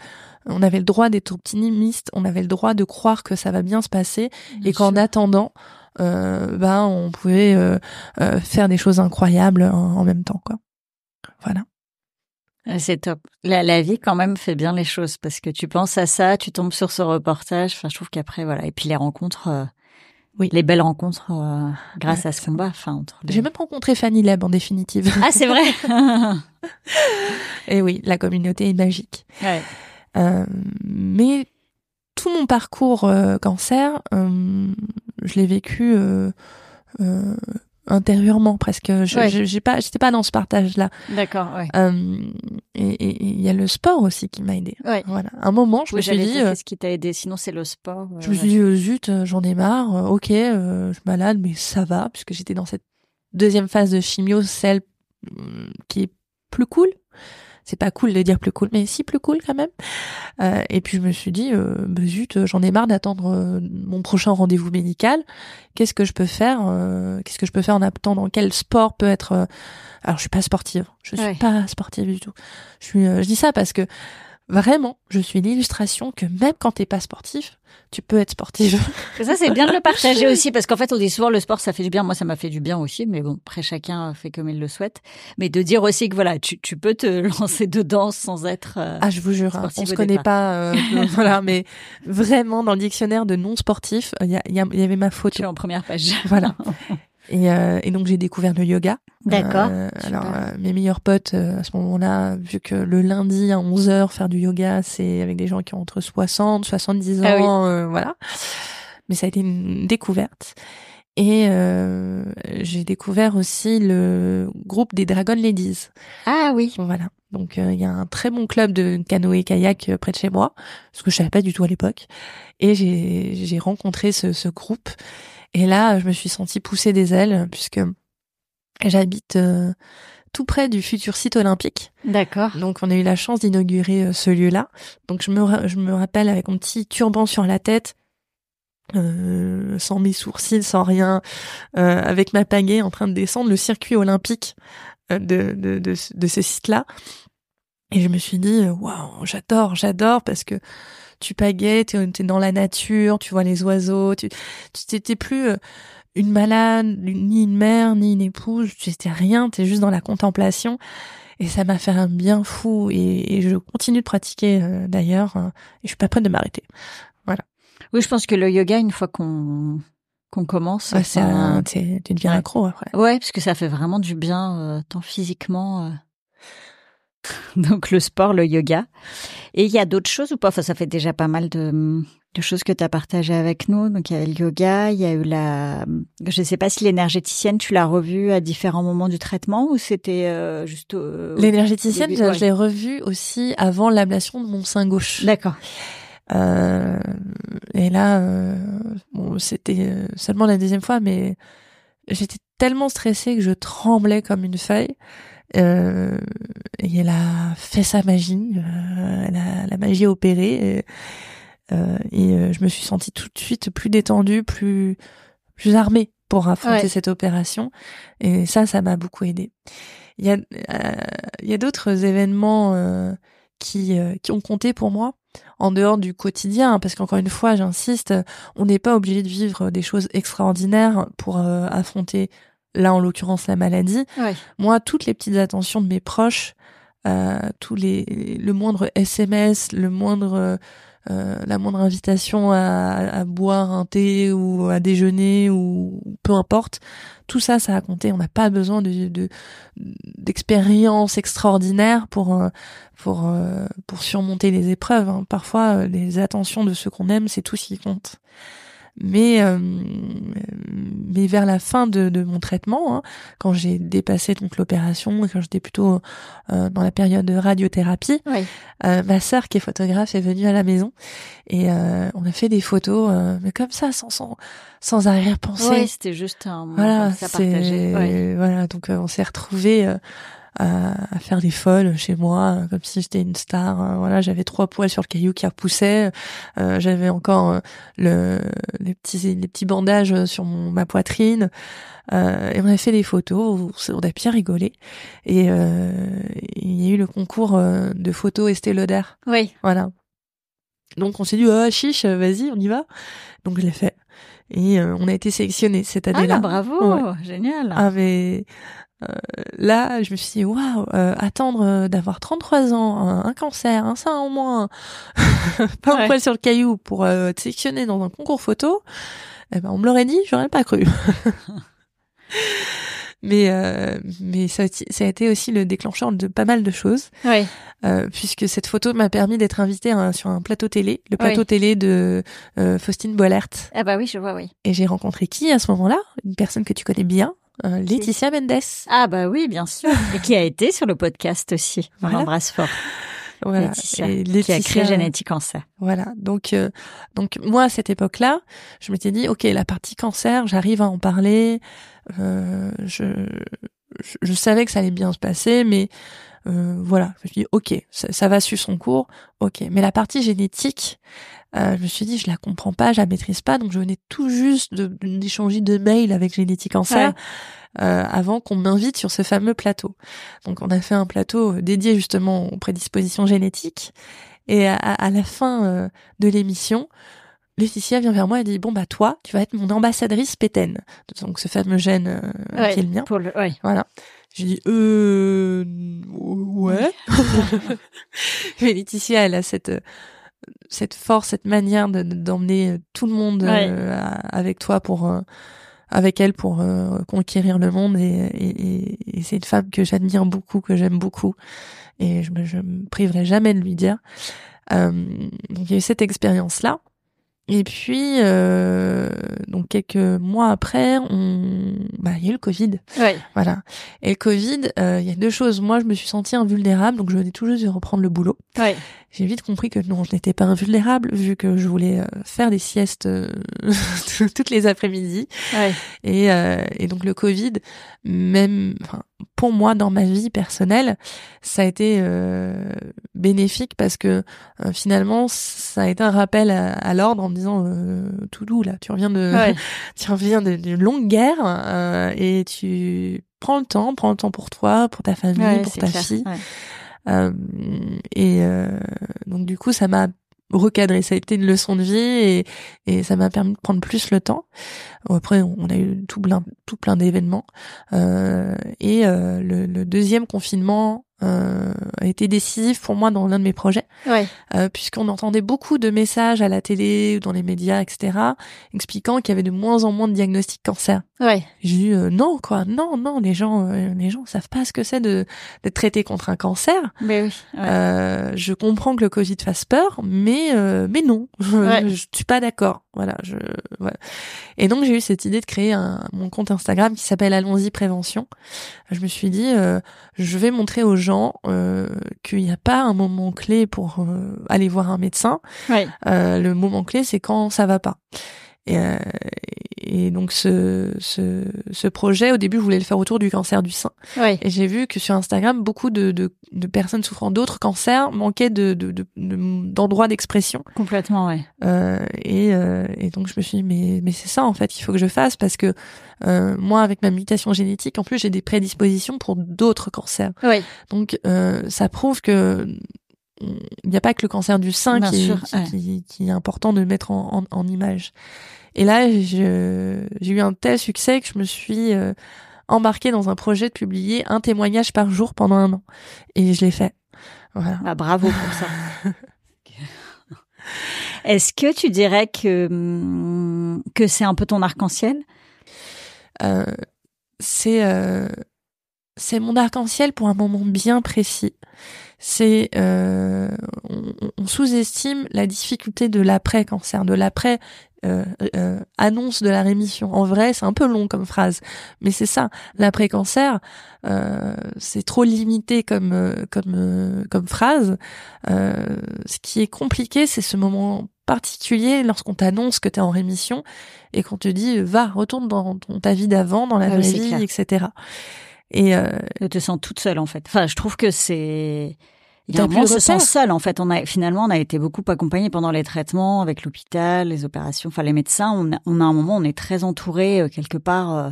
on avait le droit d'être optimiste, on avait le droit de croire que ça va bien se passer et qu'en attendant, euh, ben on pouvait faire des choses incroyables en, en même temps quoi. Voilà. Ah, c'est top. La, la, vie quand même fait bien les choses parce que tu penses à ça, tu tombes sur ce reportage. Enfin, je trouve qu'après voilà. Et puis les rencontres, euh, oui, les belles rencontres euh, grâce à ce combat. Enfin, entre j'ai même rencontré Fanny Leb en définitive. Ah, c'est vrai. Et oui, la communauté est magique. Ouais. Euh, mais tout mon parcours euh, cancer, je l'ai vécu intérieurement presque. Je j'ai pas, j'étais pas dans ce partage-là. D'accord. Ouais. Euh, et il y a le sport aussi qui m'a aidé. Ouais. Voilà. Un moment, je me suis dit. Qu'est-ce qui t'a aidé Sinon, c'est le sport. je me suis dit, euh, zut, euh, j'en ai marre. ok, je suis malade, mais ça va puisque j'étais dans cette deuxième phase de chimio, celle qui est plus cool c'est pas cool de dire plus cool, mais si plus cool quand même. Euh, et puis je me suis dit, euh, bah, zut, j'en ai marre d'attendre euh, mon prochain rendez-vous médical. Qu'est-ce que je peux faire euh, Qu'est-ce que je peux faire en attendant Quel sport peut être Alors je suis pas sportive, je suis pas sportive du tout. Je suis, je dis ça parce que vraiment, je suis l'illustration que même quand t'es pas sportif, tu peux être sportif. Ça, c'est bien de le partager aussi, parce qu'en fait, on dit souvent le sport, ça fait du bien. Moi, ça m'a fait du bien aussi, mais bon, après, chacun fait comme il le souhaite. Mais de dire aussi que voilà, tu, tu peux te lancer dedans sans être. Euh, ah, je vous jure, hein, on se connaît pas, euh, voilà, mais vraiment, dans le dictionnaire de non sportif, il y, y, avait ma photo. Tu es en première page. Voilà. Et, euh, et, donc j'ai découvert le yoga. D'accord. Euh, alors euh, mes meilleurs potes euh, à ce moment-là, vu que le lundi à 11h faire du yoga, c'est avec des gens qui ont entre 60, 70 ah ans, voilà. Mais ça a été une découverte. Et j'ai découvert aussi le groupe des Dragon Ladies. Ah oui. Voilà. Donc il y a un très bon club de canoë kayak près de chez moi, ce que je savais pas du tout à l'époque. Et j'ai rencontré ce, ce groupe et là, je me suis sentie pousser des ailes puisque j'habite euh, tout près du futur site olympique. D'accord. Donc on a eu la chance d'inaugurer euh, ce lieu-là. Donc je me, je me rappelle avec mon petit turban sur la tête, euh, sans mes sourcils, sans rien, avec ma pagaie en train de descendre le circuit olympique de, de, de, de ce site-là. Et je me suis dit, waouh, j'adore, j'adore parce que tu pagaies, tu es dans la nature, tu vois les oiseaux, tu t'étais plus euh, une malade, ni une mère, ni une épouse, tu étais rien, tu es juste dans la contemplation. Et ça m'a fait un bien fou et, je continue de pratiquer euh, d'ailleurs euh, et je suis pas prête de m'arrêter. Voilà. Oui, je pense que le yoga, une fois qu'on qu'on commence, ouais, ça, tu deviens accro après. Ouais, parce que ça fait vraiment du bien, tant physiquement donc le sport, le yoga. Et il y a d'autres choses ou pas? Enfin, ça fait déjà pas mal de, de choses que tu as partagées avec nous. Donc il y a le yoga, il y a eu la... Je ne sais pas si l'énergéticienne, tu l'as revue à différents moments du traitement ou c'était euh, juste... l'énergéticienne, je, l'ai revue aussi avant l'ablation de mon sein gauche. D'accord. Euh, et là, euh, bon, c'était euh, seulement la deuxième fois, mais j'étais tellement stressée que je tremblais comme une feuille. Euh, et elle a fait sa magie, euh, elle a la magie opérée. Et, euh, et euh, je me suis sentie tout de suite plus détendue, plus plus armée pour affronter cette opération. Et ça, ça m'a beaucoup aidé. Il y a il y a d'autres événements qui qui ont compté pour moi en dehors du quotidien, parce qu'encore une fois, j'insiste, on n'est pas obligé de vivre des choses extraordinaires pour affronter là en l'occurrence la maladie. Moi, toutes les petites attentions de mes proches, euh, tous les le moindre SMS, le moindre euh, la moindre invitation à, à, boire un thé ou à déjeuner ou peu importe, tout ça, ça a compté. On n'a pas besoin de d'expériences extraordinaires pour euh, pour euh, pour surmonter les épreuves. Hein. Parfois, les attentions de ceux qu'on aime, c'est tout ce qui compte mais euh, mais vers la fin de, de mon traitement, hein, quand j'ai dépassé donc l'opération, quand j'étais plutôt euh, dans la période de radiothérapie, euh, ma sœur qui est photographe est venue à la maison et on a fait des photos, mais comme ça, sans sans, sans arrière-pensée. Ouais, c'était juste un voilà, ça Voilà, donc on s'est retrouvés à, faire des folles chez moi, comme si j'étais une star. Hein. Voilà, j'avais trois poils sur le caillou qui repoussaient. Euh, j'avais encore euh, le, les petits les petits bandages sur mon, ma poitrine. Euh, et on a fait des photos, on a bien rigolé. Et euh, il y a eu le concours de photos Estée Lauder. Oui. Voilà. Donc on s'est dit, oh chiche, vas-y, on y va. Donc je l'ai fait. Et on a été sélectionné cette année-là. Ah, bravo, génial. Ah, mais euh, là, je me suis dit, waouh, euh, attendre euh, d'avoir 33 ans, un, cancer, un sein en moins, pas un poil sur le caillou pour être sélectionné dans un concours photo, eh ben, on me l'aurait dit, j'aurais pas cru. mais mais ça, ça, a été aussi le déclencheur de pas mal de choses oui. puisque cette photo m'a permis d'être invitée sur un plateau télé le plateau télé de Faustine Bollert ah bah oui je vois oui. Et j'ai rencontré qui à ce moment-là? Une personne que tu connais bien? Euh, Laetitia Mendes. Ah bah oui, bien sûr. Et qui a été sur le podcast aussi. On l'embrasse fort. Voilà. Laetitia, qui a créé Génétique Cancer. Voilà. Donc, euh, donc moi à cette époque-là, je m'étais dit, ok, la partie cancer, j'arrive à en parler. Euh, je, je, savais que ça allait bien se passer, mais euh, voilà. Je me suis dit, ok, ça, ça, va suivre son cours. Ok, mais la partie génétique, euh, je me suis dit, je la comprends pas, je la maîtrise pas, donc je venais tout juste d'échanger de, mails avec Génétique Cancer euh, avant qu'on m'invite sur ce fameux plateau. Donc on a fait un plateau dédié justement aux prédispositions génétiques. Et à, la fin de l'émission, Laetitia vient vers moi et dit bon bah toi tu vas être mon ambassadrice pétaine. Donc ce fameux gène qui est le mien. pour le, voilà. J'ai dit euh ouais. Mais Laetitia elle a cette cette force cette manière d'emmener tout le monde avec toi pour avec elle pour euh, conquérir le monde et, et, et c'est une femme que j'admire beaucoup, que j'aime beaucoup et je me, je me priverai jamais de lui dire. Euh, donc il y a eu cette expérience là et puis, euh, donc quelques mois après, on, bah, il y a eu le Covid. Ouais. Voilà. Et le Covid, euh, il y a deux choses. Moi, je me suis sentie invulnérable, donc je venais tout juste de reprendre le boulot. Ouais. J'ai vite compris que non, je n'étais pas invulnérable, vu que je voulais euh, faire des siestes euh, toutes les après-midi. Ouais. Et, euh, et donc le Covid, même, enfin, pour moi, dans ma vie personnelle, ça a été euh, bénéfique parce que euh, finalement, ça a été un rappel à, l'ordre en me disant euh, tout doux là, tu reviens de, tu reviens d'une longue guerre euh, et tu prends le temps, prends le temps pour toi, pour ta famille, pour ta fille. Et donc du coup, ça m'a recadré. Ça a été une leçon de vie et, ça m'a permis de prendre plus le temps. Après, on a eu tout plein, tout plein d'événements. Euh, et euh, le, deuxième confinement euh, a été décisif pour moi dans l'un de mes projets, ouais. euh, puisqu'on entendait beaucoup de messages à la télé ou dans les médias, etc., expliquant qu'il y avait de moins en moins de diagnostics cancer. Ouais. J'ai dit euh, non quoi, non non, les gens euh, les gens savent pas ce que c'est de de traiter contre un cancer. Mais oui. Ouais. je comprends que le Covid fasse peur, mais mais non, je, je suis pas d'accord. Voilà, je voilà. Et donc j'ai eu cette idée de créer un, mon compte Instagram qui s'appelle Allons-y prévention. Je me suis dit je vais montrer aux gens euh, qu'il n'y a pas un moment clé pour euh, aller voir un médecin. Euh, le moment clé, c'est quand ça va pas. Et, euh, et donc ce, ce, ce, projet, au début, je voulais le faire autour du cancer du sein. Et j'ai vu que sur Instagram, beaucoup de, de, de personnes souffrant d'autres cancers manquaient de, d'endroits de, d'expression. Complètement, ouais. Euh, et, euh, et donc je me suis dit, mais, mais c'est ça en fait, il faut que je fasse parce que euh, moi, avec ma mutation génétique, en plus, j'ai des prédispositions pour d'autres cancers. Ouais. Donc euh, ça prouve que il n'y a pas que le cancer du sein qui, qui, qui, est important de mettre en, en, en image. Et là, j'ai eu un tel succès que je me suis euh, embarquée dans un projet de publier un témoignage par jour pendant un an. Et je l'ai fait. Voilà. Ah, bravo pour ça. Est-ce que tu dirais que, hum, que c'est un peu ton arc-en-ciel? Euh, C'est euh, c'est mon arc-en-ciel pour un moment bien précis c'est euh, on, sous-estime la difficulté de l'après cancer, de l'après euh, euh, annonce de la rémission. En vrai, c'est un peu long comme phrase, mais c'est ça. L'après cancer, c'est trop limité comme comme comme phrase. ce qui est compliqué, c'est ce moment particulier lorsqu'on t'annonce que tu es en rémission et qu'on te dit va retourne dans ton, ta vie d'avant, dans la ah vraie vie, etc. Et euh, tu te sens toute seule en fait. Enfin, je trouve que c'est il y a un moment, se sent seul en fait. On a finalement, on a été beaucoup accompagné pendant les traitements avec l'hôpital, les opérations, enfin les médecins. On a, on a un moment, on est très entouré euh, quelque part. Euh,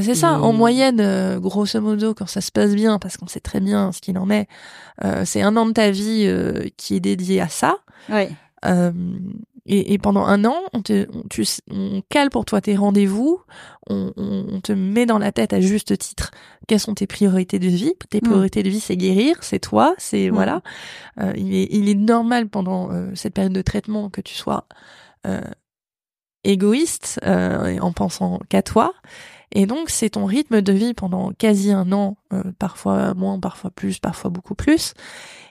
c'est ça, en moyenne, euh, grosso modo, quand ça se passe bien, parce qu'on sait très bien ce qu'il en est, c'est un an de ta vie qui est dédié à ça. Ouais. Et, et, pendant un an, on, te, on, tu, on cale pour toi tes rendez-vous, on, on, te met dans la tête à juste titre quelles sont tes priorités de vie. Tes mm. priorités de vie, c'est guérir, c'est toi, c'est mm. voilà. Euh, il, est, il est normal pendant euh, cette période de traitement que tu sois euh, égoïste euh, en pensant qu'à toi. Et donc c'est ton rythme de vie pendant quasi un an, euh, parfois moins, parfois plus, parfois beaucoup plus.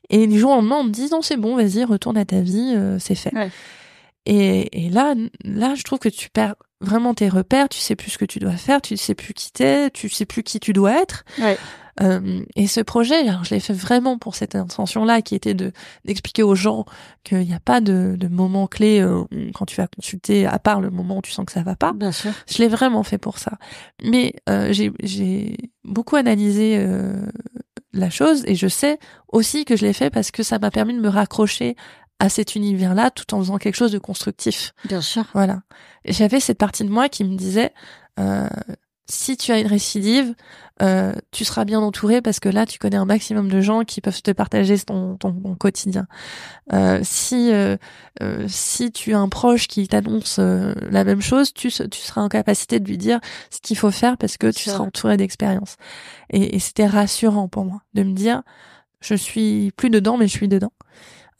Et du jour au lendemain, on te dit non c'est bon, vas-y, retourne à ta vie, c'est fait. Ouais. Et, et là, là, je trouve que tu perds vraiment tes repères, tu sais plus ce que tu dois faire, tu sais plus qui t'es, tu sais plus qui tu dois être. Ouais. Euh, et ce projet, alors je l'ai fait vraiment pour cette intention-là, qui était de d'expliquer aux gens qu'il n'y a pas de, de moment clé euh, quand tu vas consulter, à part le moment où tu sens que ça va pas. Bien sûr. Je l'ai vraiment fait pour ça. Mais euh, j'ai beaucoup analysé euh, la chose et je sais aussi que je l'ai fait parce que ça m'a permis de me raccrocher à cet univers-là tout en faisant quelque chose de constructif. Bien sûr. Voilà. Et j'avais cette partie de moi qui me disait, euh, si tu as une récidive, euh, tu seras bien entouré parce que là, tu connais un maximum de gens qui peuvent te partager ton, ton, quotidien. Euh, si euh, euh, si tu as un proche qui t'annonce euh, la même chose, tu, tu seras en capacité de lui dire ce qu'il faut faire parce que tu seras entouré d'expérience. Et, et c'était rassurant pour moi de me dire, je suis plus dedans, mais je suis dedans.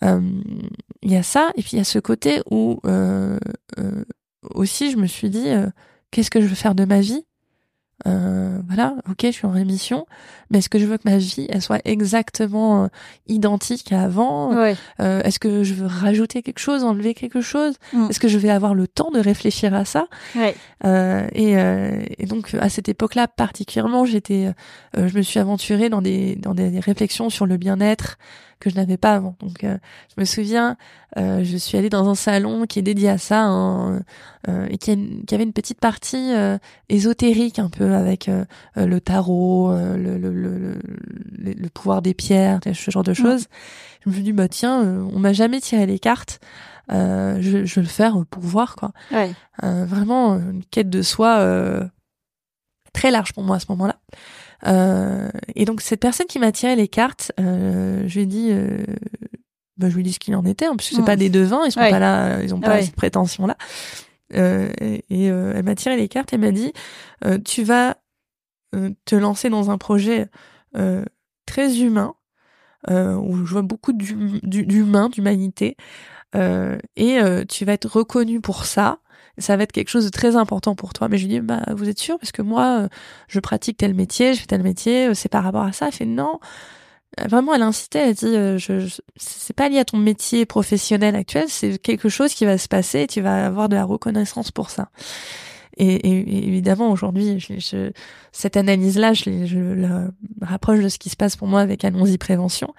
Il y a ça, et puis il y a ce côté où aussi je me suis dit, qu'est-ce que je veux faire de ma vie? Euh, voilà, ok, je suis en rémission, mais est-ce que je veux que ma vie elle soit exactement euh, identique à avant? Euh, Est-ce que je veux rajouter quelque chose, enlever quelque chose? Mm. Est-ce que je vais avoir le temps de réfléchir à ça? Euh, et, et, donc à cette époque-là particulièrement, j'étais, je me suis aventurée dans des dans des réflexions sur le bien-être, que je n'avais pas avant. Donc, euh, je me souviens, euh, je suis allée dans un salon qui est dédié à ça hein, euh, et qui, avait une petite partie ésotérique un peu avec le tarot, le, le, le, le, pouvoir des pierres, ce genre de choses. Je me suis dit bah tiens, on m'a jamais tiré les cartes. je, je vais le faire pour voir quoi. Ouais. vraiment une quête de soi très large pour moi à ce moment-là. Euh, et donc cette personne qui m'a tiré les cartes, euh, je lui ai dit, euh, bah, je lui ai dit ce qu'il en était, hein, parce que c'est pas des devins, ils sont pas là, ils ont pas cette prétention là. Euh, et, elle m'a tiré les cartes et m'a dit, tu vas te lancer dans un projet très humain, où je vois beaucoup d'humain, d'humanité, et tu vas être reconnu pour ça ça va être quelque chose de très important pour toi. Mais je lui dis, bah, vous êtes sûr? Parce que moi, euh, je pratique tel métier, je fais tel métier, euh, c'est par rapport à ça. Elle fait, non. Euh, vraiment, elle incitait, elle dit, je, c'est pas lié à ton métier professionnel actuel, c'est quelque chose qui va se passer et tu vas avoir de la reconnaissance pour ça. Et, évidemment, aujourd'hui, je, cette analyse-là, je, je la rapproche de ce qui se passe pour moi avec Allons-y Prévention.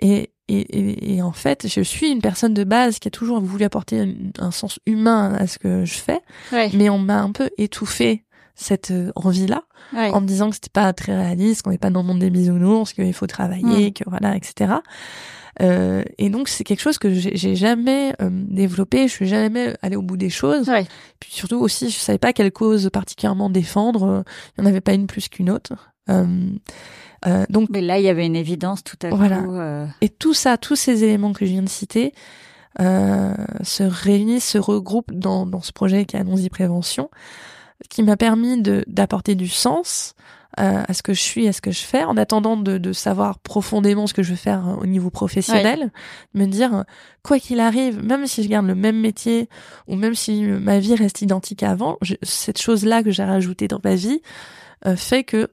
Et, et, et, en fait, je suis une personne de base qui a toujours voulu apporter un, sens humain à ce que je fais, mais on m'a un peu étouffé cette euh, envie-là en me disant que c'était pas très réaliste, qu'on n'est pas dans le monde des bisounours, qu'il faut travailler, que voilà, etc. Euh, et donc c'est quelque chose que j'ai jamais euh, développé, je suis jamais allée au bout des choses. Puis surtout aussi, je savais pas quelle cause particulièrement défendre. Il n'y en avait pas une plus qu'une autre. Euh, euh, donc, mais là, il y avait une évidence tout à voilà. coup. Euh... Et tout ça, tous ces éléments que je viens de citer, euh, se réunissent, se regroupent dans, dans ce projet qui est Annonce Prévention, qui m'a permis d'apporter du sens euh, à ce que je suis, à ce que je fais, en attendant de, de savoir profondément ce que je veux faire au niveau professionnel, me dire quoi qu'il arrive, même si je garde le même métier ou même si ma vie reste identique à avant, cette chose-là que j'ai rajoutée dans ma vie euh, fait que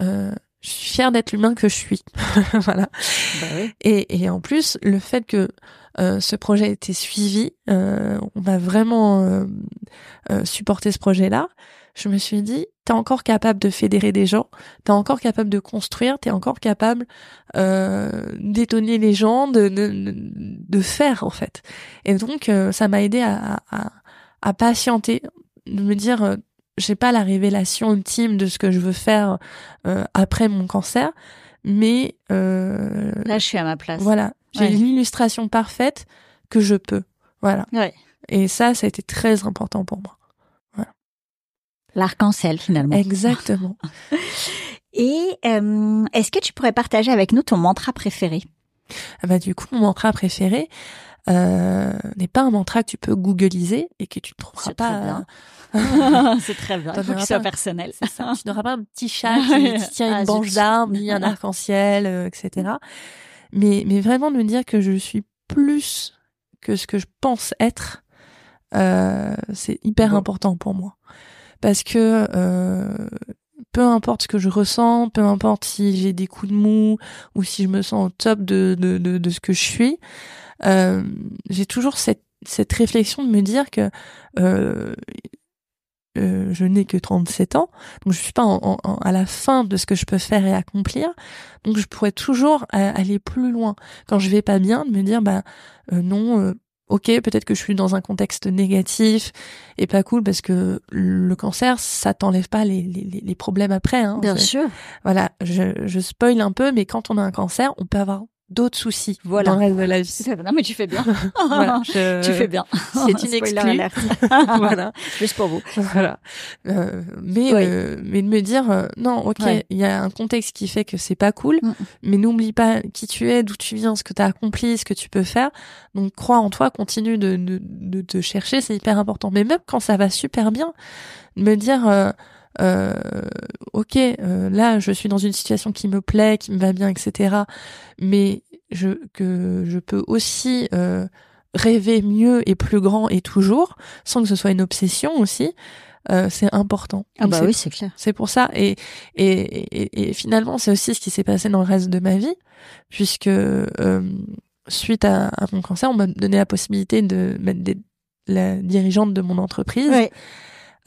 euh, je suis fière d'être l'humain que je suis. voilà. Bah oui. et, et, en plus, le fait que euh, ce projet a été suivi, euh, on va vraiment euh, euh, supporter ce projet-là. Je me suis dit, t'es encore capable de fédérer des gens, t'es encore capable de construire, t'es encore capable d'étonner les gens, de, de, de, faire en fait. Et donc, ça m'a aidé à, à, à patienter, de me dire j'ai pas la révélation ultime de ce que je veux faire euh, après mon cancer, mais euh, là je suis à ma place. Voilà, j'ai l'illustration parfaite que je peux. Voilà. Ouais. Et ça, ça a été très important pour moi. Voilà. L'arc-en-ciel finalement. Exactement. Et euh, est-ce que tu pourrais partager avec nous ton mantra préféré? Ah bah du coup mon mantra préféré euh, n'est pas un mantra que tu peux googliser et que tu ne trouveras pas c'est très bien. Il faut que soit personnel. Ça. tu n'auras pas un petit chat qui, tient une ah, branche d'arbre, ni un arc-en-ciel, euh, etc. Mais, mais vraiment de me dire que je suis plus que ce que je pense être, euh, c'est hyper important pour moi. Parce que euh, peu importe ce que je ressens, peu importe si j'ai des coups de mou ou si je me sens au top de, de, de, de ce que je suis, euh, j'ai toujours cette, cette réflexion de me dire que euh, euh, je n'ai que 37 ans, donc je suis pas en, à la fin de ce que je peux faire et accomplir, donc je pourrais toujours euh, aller plus loin. Quand je vais pas bien, de me dire bah euh, non, ok, peut-être que je suis dans un contexte négatif et pas cool parce que le cancer, ça t'enlève pas les, les, les, problèmes après. Hein, bien sûr. Voilà, je, je spoil un peu, mais quand on a un cancer, on peut avoir d'autres soucis voilà. dans le reste de la vie. Non mais tu fais bien. voilà, Tu fais bien. C'est une exclue. voilà. Juste pour vous. Voilà. Euh, mais Oui. euh, mais de me dire euh, non, ok, il Ouais. y a un contexte qui fait que c'est pas cool, Mm. mais n'oublie pas qui tu es, d'où tu viens, ce que tu as accompli, ce que tu peux faire. Donc crois en toi, continue de de, de te chercher, c'est hyper important. Mais même quand ça va super bien, de me dire euh, ok, euh, là je suis dans une situation qui me plaît, qui me va bien, etc. Mais je que je peux aussi euh, rêver mieux et plus grand et toujours, sans que ce soit une obsession aussi. euh, c'est important. Ah bah oui, c'est clair. c'est pour ça. Et, et, et, et finalement, c'est aussi ce qui s'est passé dans le reste de ma vie, puisque euh, suite à, à mon cancer, on m'a donné la possibilité de mettre des, la dirigeante de mon entreprise. Ouais.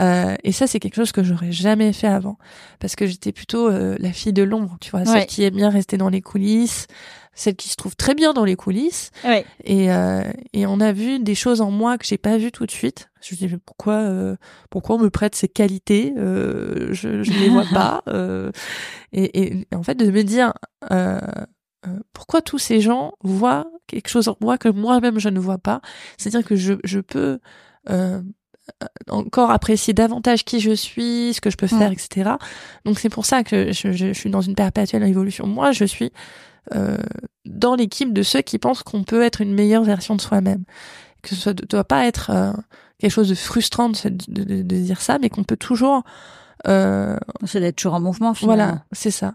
Euh, et ça, c'est quelque chose que j'aurais jamais fait avant, parce que j'étais plutôt euh, la fille de l'ombre, tu vois, Ouais. celle qui aime bien rester dans les coulisses, celle qui se trouve très bien dans les coulisses. Ouais. Et, euh, et on a vu des choses en moi que j'ai pas vues tout de suite. Je me dis mais pourquoi euh, pourquoi on me prête ces qualités euh, Je je ne les vois pas. euh, et, et, et en fait de me dire euh, euh, pourquoi tous ces gens voient quelque chose en moi que moi-même je ne vois pas. C'est-à-dire que je je peux euh, encore apprécier davantage qui je suis, ce que je peux faire, Mm. etc. Donc c'est pour ça que je, je, je suis dans une perpétuelle évolution. Moi, je suis euh, dans l'équipe de ceux qui pensent qu'on peut être une meilleure version de soi-même. Que ce ne doit pas être euh, quelque chose de frustrant de, de, de- de dire ça, mais qu'on peut toujours... Euh, C'est d'être toujours en mouvement finalement. voilà, c'est ça.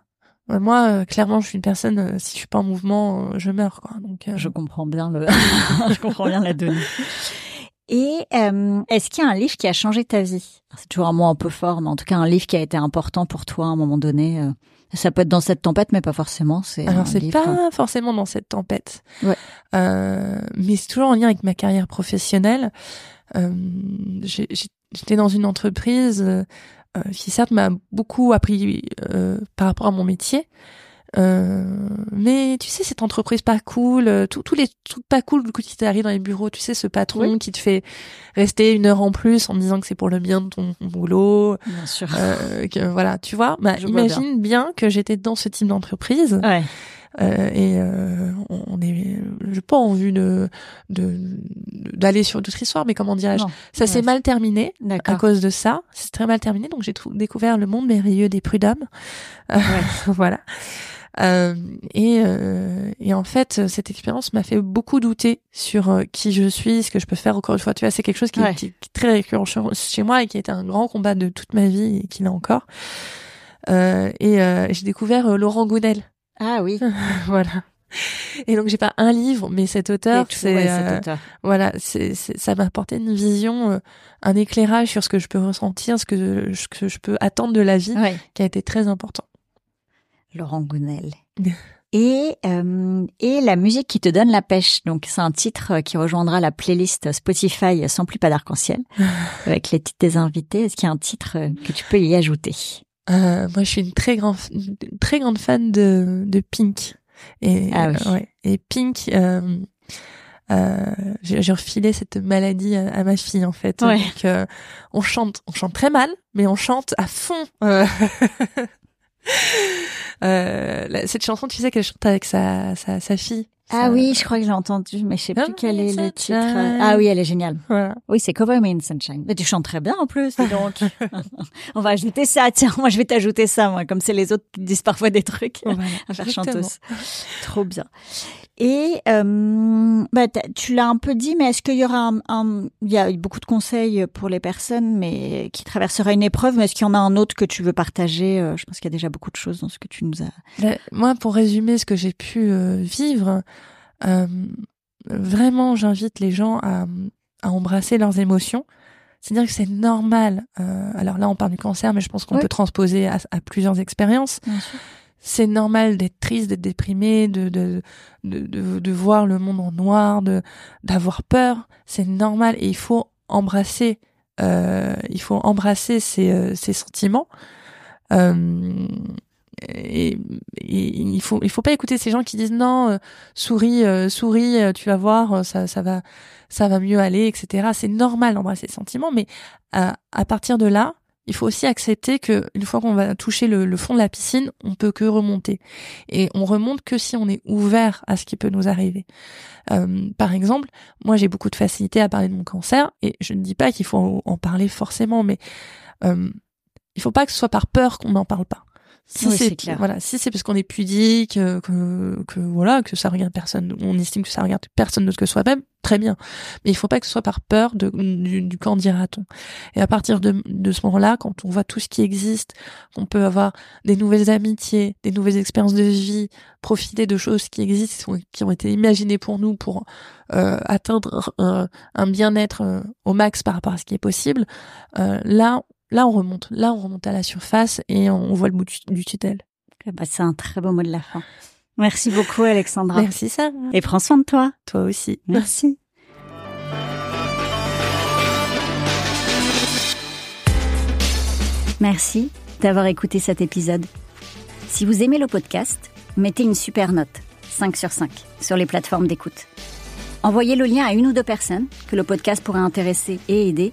Moi, euh, clairement, je suis une personne, euh, si je suis pas en mouvement, euh, je meurs. Quoi. Donc, euh, Je comprends bien le, je comprends bien la donnée. Et euh, est-ce qu'il y a un livre qui a changé ta vie? C'est toujours un mot un peu fort, mais en tout cas un livre qui a été important pour toi à un moment donné. euh, ça peut être dans cette tempête, mais pas forcément. C'est Alors c'est livre- pas forcément dans cette tempête, Ouais. Euh, mais c'est toujours en lien avec ma carrière professionnelle. Euh, J'étais dans une entreprise euh, euh, qui certes m'a beaucoup appris euh, par rapport à mon métier, euh, mais tu sais cette entreprise pas cool, euh, tous tous les trucs pas cool du coup qui t'arrivent dans les bureaux, tu sais ce patron qui te fait rester une heure en plus en disant que c'est pour le bien de ton boulot, Bien sûr. euh, que voilà, tu vois, bah, Je imagine bien. que j'étais dans ce type d'entreprise Ouais. euh, et euh, on est, j'ai pas envie de de d'aller sur d'autres histoires, mais comment dirais-je, ça s'est Ouais. mal terminé à cause de ça. C'est très mal terminé, donc j'ai découvert le monde merveilleux des prud'hommes. Euh, voilà. Euh, et, euh, et en fait, cette expérience m'a fait beaucoup douter sur euh, qui je suis, ce que je peux faire. Encore une fois, tu vois, c'est quelque chose qui, Ouais. qui- qui est très récurrent chez- moi et qui a été un grand combat de toute ma vie et qui l'est encore. Euh, et euh, j'ai découvert euh, Laurent Gounel. Ah oui. voilà. Et donc j'ai pas un livre, mais cet auteur, c'est ouais, euh, voilà, c'est- ça m'a apporté une vision, euh, un éclairage sur ce que je peux ressentir, ce que ce que je peux attendre de la vie, Ouais. qui a été très important. Laurent Gounel. Et, euh, et la musique qui te donne la pêche. Donc, c'est un titre qui rejoindra la playlist Spotify Sans plus pas d'arc-en-ciel, avec les titres des invités. Est-ce qu'il y a un titre que tu peux y ajouter? Euh, moi, je suis une très grande, une très grande fan de, de Pink. Et, Ah oui. euh, ouais. Et Pink, euh, euh, j'ai refilé cette maladie à, à ma fille en fait. Ouais. Donc, euh, on chante, on chante très mal, mais on chante à fond. Euh, cette chanson, tu sais qu'elle chante avec sa, sa, sa fille. Ah Ça- oui, je crois que j'ai entendu, mais je sais plus Come quel est le titre. Ah oui, elle est géniale. Voilà. Oui, c'est Cover Me in Sunshine. Mais tu chantes très bien en plus, dis donc. On va ajouter ça. Tiens, moi je vais t'ajouter ça, moi, comme c'est les autres qui disent parfois des trucs Voilà, à faire chanteuse. Trop bien. Et euh, bah, tu l'as un peu dit, mais est-ce qu'il y aura un, un- il y a beaucoup de conseils pour les personnes, mais qui traverseraient une épreuve, mais est-ce qu'il y en a un autre que tu veux partager Euh, Je pense qu'il y a déjà beaucoup de choses dans ce que tu nous as. Là, Moi, pour résumer ce que j'ai pu euh, vivre, euh, vraiment, j'invite les gens à, à embrasser leurs émotions. C'est-à-dire que c'est normal. alors là, on parle du cancer, mais je pense qu'on Oui. peut transposer à, à plusieurs expériences. Bien sûr. C'est normal d'être triste, d'être déprimé, de de, de, de, voir le monde en noir, de d'avoir peur. C'est normal et il faut embrasser. Euh, il faut embrasser ces, euh, ces sentiments. Euh, et, il faut il faut pas écouter ces gens qui disent non euh, souris souris tu vas voir ça ça va ça va mieux aller etc c'est normal d'embrasser ces sentiments mais à partir de là il faut aussi accepter que une fois qu'on va toucher le, fond de la piscine, on peut que remonter. Et on remonte que si on est ouvert à ce qui peut nous arriver. Euh, par exemple, moi j'ai beaucoup de facilité à parler de mon cancer et je ne dis pas qu'il faut en parler forcément, mais euh, il faut pas que ce soit par peur qu'on n'en parle pas. Si c'est voilà, si c'est parce qu'on est pudique, euh, que, que voilà, que ça regarde personne, on estime que ça regarde personne d'autre que soi-même, très bien. Mais il faut pas que ce soit par peur de, du, du quand dira-t-on. Et à partir de, de ce moment-là, quand on voit tout ce qui existe, qu'on peut avoir des nouvelles amitiés, des nouvelles expériences de vie, profiter de choses qui existent, qui ont été imaginées pour nous pour euh, atteindre un, un bien-être euh, au max par rapport à ce qui est possible, là là on remonte, là on remonte à la surface et on voit le bout du, tunnel. Eh ben, c'est un très beau mot de la fin. Merci beaucoup Alexandra. Merci Sarah. Et prends soin de toi. Toi aussi. Merci. Merci d'avoir écouté cet épisode. Si vous aimez le podcast, mettez une super note, 5 sur 5, sur les plateformes d'écoute. Envoyez le lien à une ou deux personnes que le podcast pourrait intéresser et aider